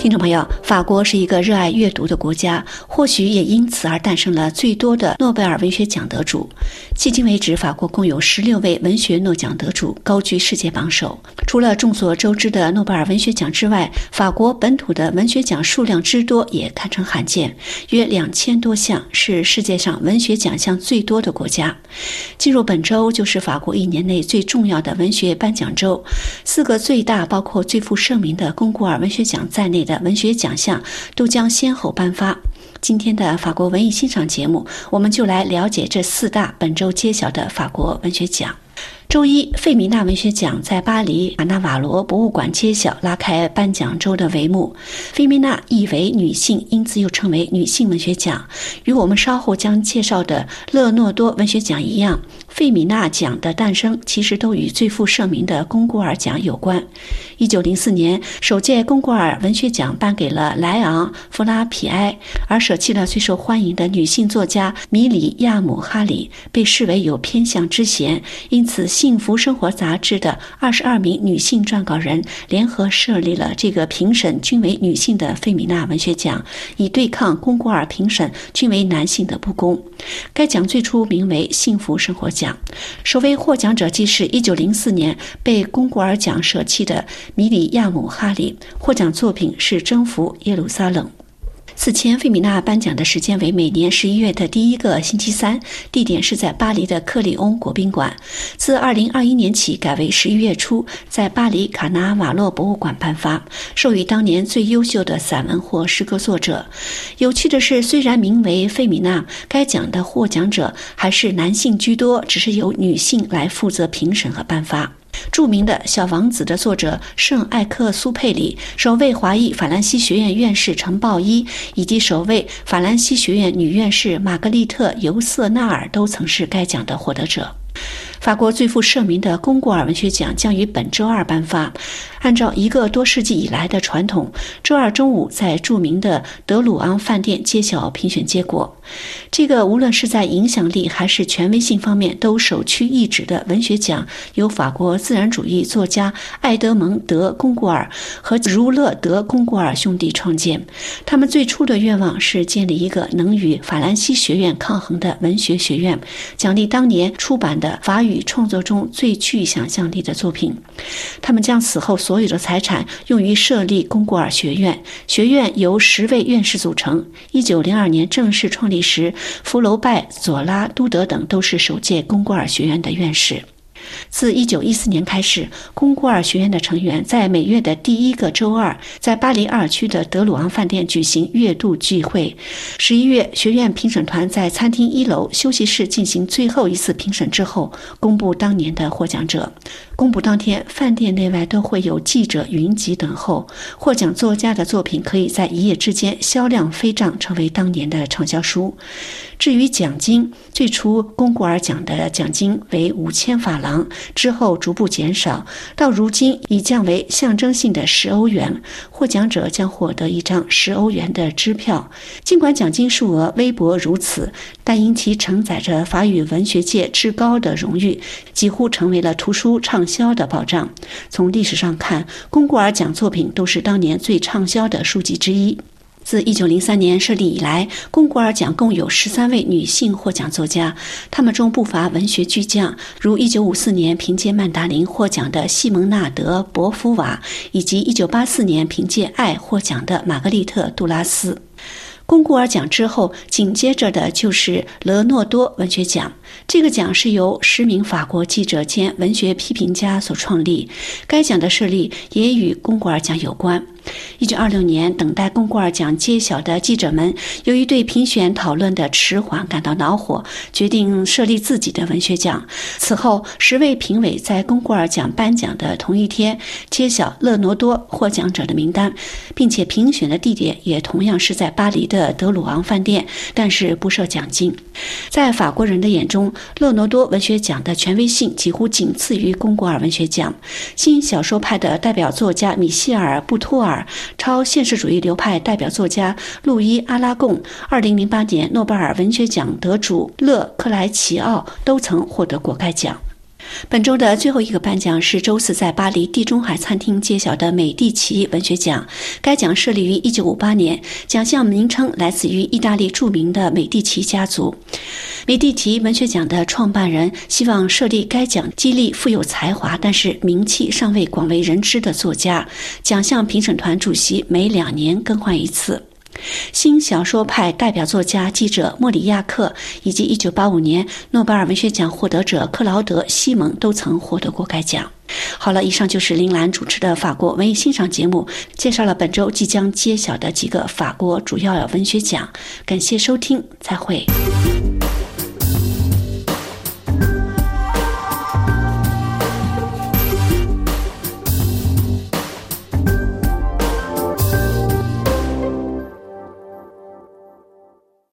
听众朋友，法国是一个热爱阅读的国家，或许也因此而诞生了最多的诺贝尔文学奖得主。迄今为止，法国共有十六位文学诺奖得主，高居世界榜首。除了众所周知的诺贝尔文学奖之外，法国本土的文学奖数量之多也堪称罕见，约两千多项，是世界上文学奖项最多的国家。进入本周就是法国一年内最重要的文学颁奖周，四个最大、包括最负盛名的龚古尔文学奖在内的的文学奖项都将先后颁发。今天的法国文艺欣赏节目，我们就来了解这四大本周揭晓的法国文学奖。周一，费米娜文学奖在巴黎卡纳瓦罗博物馆揭晓，拉开颁奖周的帷幕。费米娜意为女性，因此又称为女性文学奖。与我们稍后将介绍的勒诺多文学奖一样，费米娜奖的诞生其实都与最负盛名的龚古尔奖有关。一九零四年，首届龚古尔文学奖颁给了莱昂·弗拉皮埃，而舍弃了最受欢迎的女性作家米里亚姆·哈里，被视为有偏向之嫌，因此。《幸福生活》杂志的二十二名女性撰稿人联合设立了这个评审均为女性的费米娜文学奖，以对抗龚古尔评审均为男性的不公。该奖最初名为“幸福生活奖”，首位获奖者即是一九零四年被龚古尔奖舍弃的米里亚姆·哈里，获奖作品是《征服耶路撒冷》。此前，费米娜颁奖的时间为每年十一月的第一个星期三，地点是在巴黎的克里翁国宾馆。自二零二一年起，改为十一月初在巴黎卡纳瓦洛博物馆颁发，授予当年最优秀的散文或诗歌作者。有趣的是，虽然名为费米娜，该奖的获奖者还是男性居多，只是由女性来负责评审和颁发。著名的小王子的作者圣艾克苏佩里，首位华裔法兰西学院院士陈抱一，以及首位法兰西学院女院士玛格丽特尤瑟纳尔都曾是该奖的获得者。法国最负盛名的龚古尔文学奖将于本周二颁发。按照一个多世纪以来的传统，周二中午在著名的德鲁昂饭店揭晓评选结果。这个无论是在影响力还是权威性方面都首屈一指的文学奖，由法国自然主义作家艾德蒙德·龚古尔和儒勒德·龚古尔兄弟创建。他们最初的愿望是建立一个能与法兰西学院抗衡的文学学院，奖励当年出版的法语与创作中最具想象力的作品。他们将死后。所有的财产用于设立龚古尔学院，学院由十位院士组成。一九零二年正式创立时，福楼拜、佐拉、都德等都是首届龚古尔学院的院士。自1914年开始，龚古尔学院的成员在每月的第一个周二，在巴黎二区的德鲁昂饭店举行月度聚会。十一月，学院评审团在餐厅一楼休息室进行最后一次评审之后，公布当年的获奖者。公布当天，饭店内外都会有记者云集等候。获奖作家的作品可以在一夜之间销量飞涨，成为当年的畅销书。至于奖金，最初龚古尔奖的奖金为五千法郎，之后逐步减少，到如今已降为象征性的十欧元。获奖者将获得一张十欧元的支票。尽管奖金数额微薄如此，但因其承载着法语文学界至高的荣誉，几乎成为了图书畅销的保障。从历史上看，龚古尔奖作品都是当年最畅销的书籍之一。自一九零三年设立以来，龚古尔奖共有十三位女性获奖作家，她们中不乏文学巨匠，如一九五四年凭借《曼达林》获奖的西蒙纳德·博夫瓦，以及一九八四年凭借《爱》获奖的玛格丽特·杜拉斯。龚古尔奖之后，紧接着的就是勒诺多文学奖。这个奖是由十名法国记者兼文学批评家所创立。该奖的设立也与龚古尔奖有关。一九二六年，等待龚古尔奖揭晓的记者们，由于对评选讨论的迟缓感到恼火，决定设立自己的文学奖。此后，十位评委在龚古尔奖颁奖的同一天揭晓勒诺多获奖者的名单，并且评选的地点也同样是在巴黎的德鲁昂饭店，但是不设奖金。在法国人的眼中，勒诺多文学奖的权威性几乎仅次于龚古尔文学奖。新小说派的代表作家米歇尔·布托尔尔。超现实主义流派代表作家路易·阿拉贡、二零零八年诺贝尔文学奖得主勒克莱齐奥都曾获得过该奖。本周的最后一个颁奖是周四在巴黎地中海餐厅揭晓的美第奇文学奖。该奖设立于1958年，奖项名称来自于意大利著名的美第奇家族。美第奇文学奖的创办人希望设立该奖，激励富有才华但是名气尚未广为人知的作家。奖项评审团主席每两年更换一次。新小说派代表作家、记者莫里亚克以及1985年诺贝尔文学奖获得者克劳德·西蒙都曾获得过该奖。好了，以上就是林兰主持的法国文艺欣赏节目，介绍了本周即将揭晓的几个法国主要文学奖。感谢收听，再会。